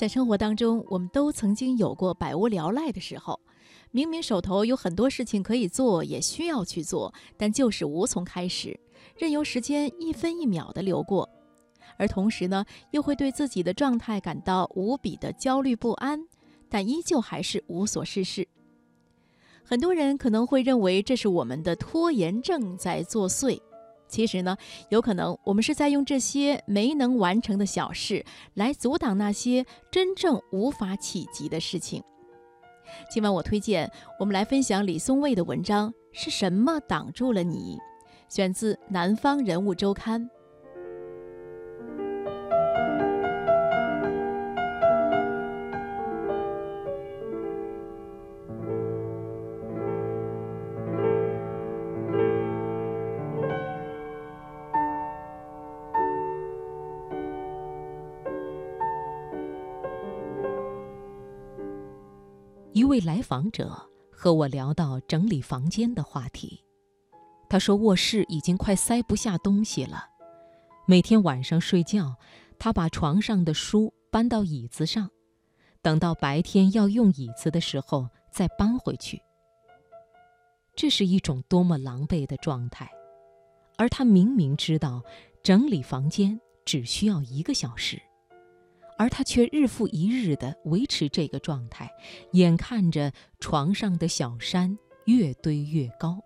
在生活当中，我们都曾经有过百无聊赖的时候，明明手头有很多事情可以做，也需要去做，但就是无从开始，任由时间一分一秒的流过，而同时呢，又会对自己的状态感到无比的焦虑不安，但依旧还是无所事事。很多人可能会认为这是我们的拖延症在作祟。其实呢，有可能我们是在用这些没能完成的小事来阻挡那些真正无法企及的事情。今晚我推荐我们来分享李松蔚的文章《是什么挡住了你》，选自《南方人物周刊》。位来访者和我聊到整理房间的话题，他说卧室已经快塞不下东西了。每天晚上睡觉，他把床上的书搬到椅子上，等到白天要用椅子的时候再搬回去。这是一种多么狼狈的状态，而他明明知道整理房间只需要一个小时。而他却日复一日地维持这个状态，眼看着床上的小山越堆越高。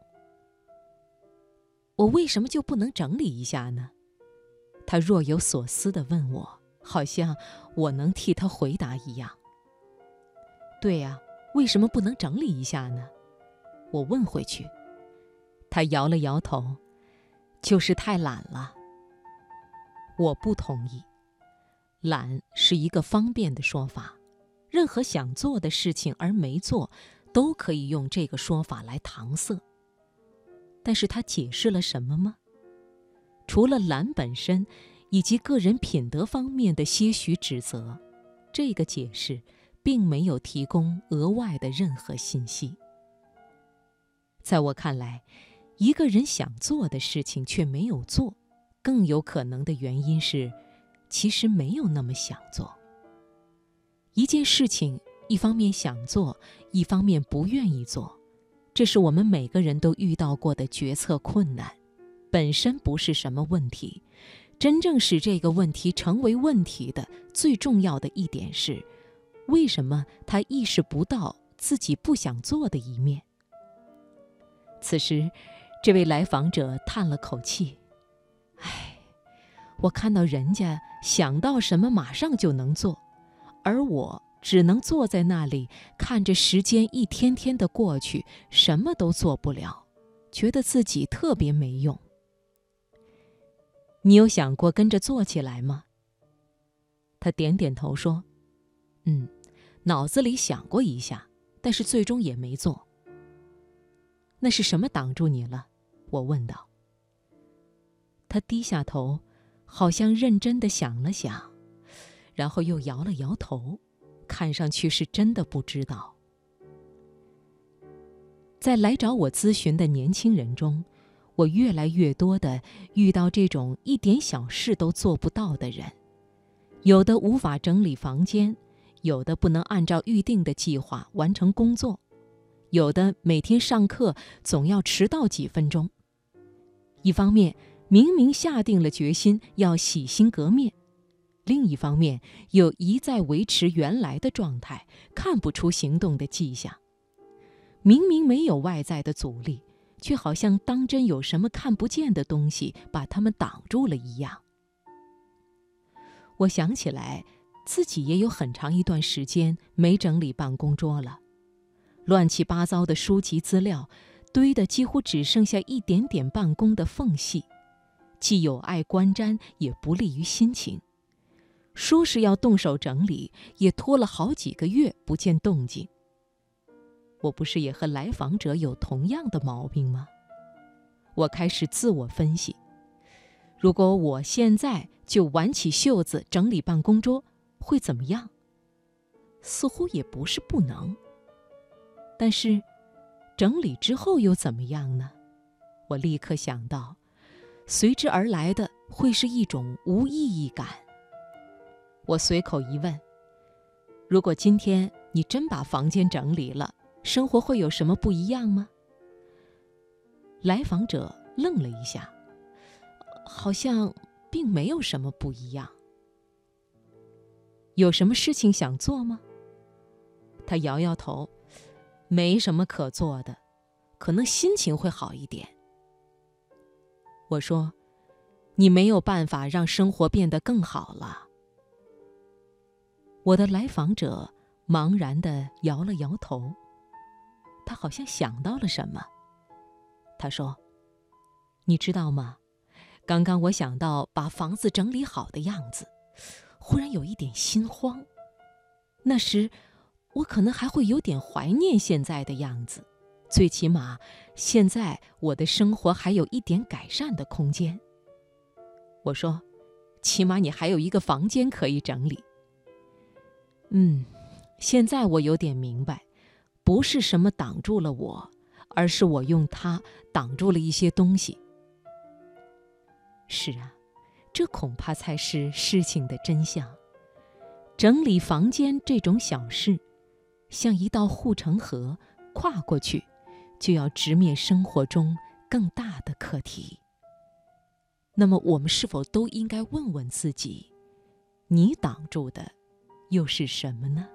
我为什么就不能整理一下呢？他若有所思地问我，好像我能替他回答一样。对呀，为什么不能整理一下呢？我问回去。他摇了摇头，就是太懒了。我不同意。懒是一个方便的说法，任何想做的事情而没做，都可以用这个说法来搪塞。但是他解释了什么吗？除了懒本身，以及个人品德方面的些许指责，这个解释并没有提供额外的任何信息。在我看来，一个人想做的事情却没有做，更有可能的原因是。其实没有那么想做。一件事情，一方面想做，一方面不愿意做，这是我们每个人都遇到过的决策困难，本身不是什么问题。真正使这个问题成为问题的最重要的一点是，为什么他意识不到自己不想做的一面？此时，这位来访者叹了口气：“唉。”我看到人家想到什么马上就能做，而我只能坐在那里看着时间一天天的过去，什么都做不了，觉得自己特别没用。你有想过跟着做起来吗？他点点头说：“嗯，脑子里想过一下，但是最终也没做。”那是什么挡住你了？我问道。他低下头。好像认真的想了想，然后又摇了摇头，看上去是真的不知道。在来找我咨询的年轻人中，我越来越多的遇到这种一点小事都做不到的人，有的无法整理房间，有的不能按照预定的计划完成工作，有的每天上课总要迟到几分钟。一方面，明明下定了决心要洗心革面，另一方面又一再维持原来的状态，看不出行动的迹象。明明没有外在的阻力，却好像当真有什么看不见的东西把他们挡住了一样。我想起来，自己也有很长一段时间没整理办公桌了，乱七八糟的书籍资料堆得几乎只剩下一点点办公的缝隙。既有碍观瞻，也不利于心情。说是要动手整理，也拖了好几个月不见动静。我不是也和来访者有同样的毛病吗？我开始自我分析：如果我现在就挽起袖子整理办公桌，会怎么样？似乎也不是不能。但是，整理之后又怎么样呢？我立刻想到。随之而来的会是一种无意义感。我随口一问：“如果今天你真把房间整理了，生活会有什么不一样吗？来访者愣了一下，好像并没有什么不一样。有什么事情想做吗？他摇摇头，没什么可做的，可能心情会好一点。我说：“你没有办法让生活变得更好了。”我的来访者茫然的摇了摇头，他好像想到了什么。他说：“你知道吗？刚刚我想到把房子整理好的样子，忽然有一点心慌。那时，我可能还会有点怀念现在的样子。最起码，现在我的生活还有一点改善的空间。”我说：“起码你还有一个房间可以整理。”嗯，现在我有点明白，不是什么挡住了我，而是我用它挡住了一些东西。是啊，这恐怕才是事情的真相。整理房间这种小事，像一道护城河，跨过去，就要直面生活中更大的课题。那么，我们是否都应该问问自己：你挡住的？又是什么呢？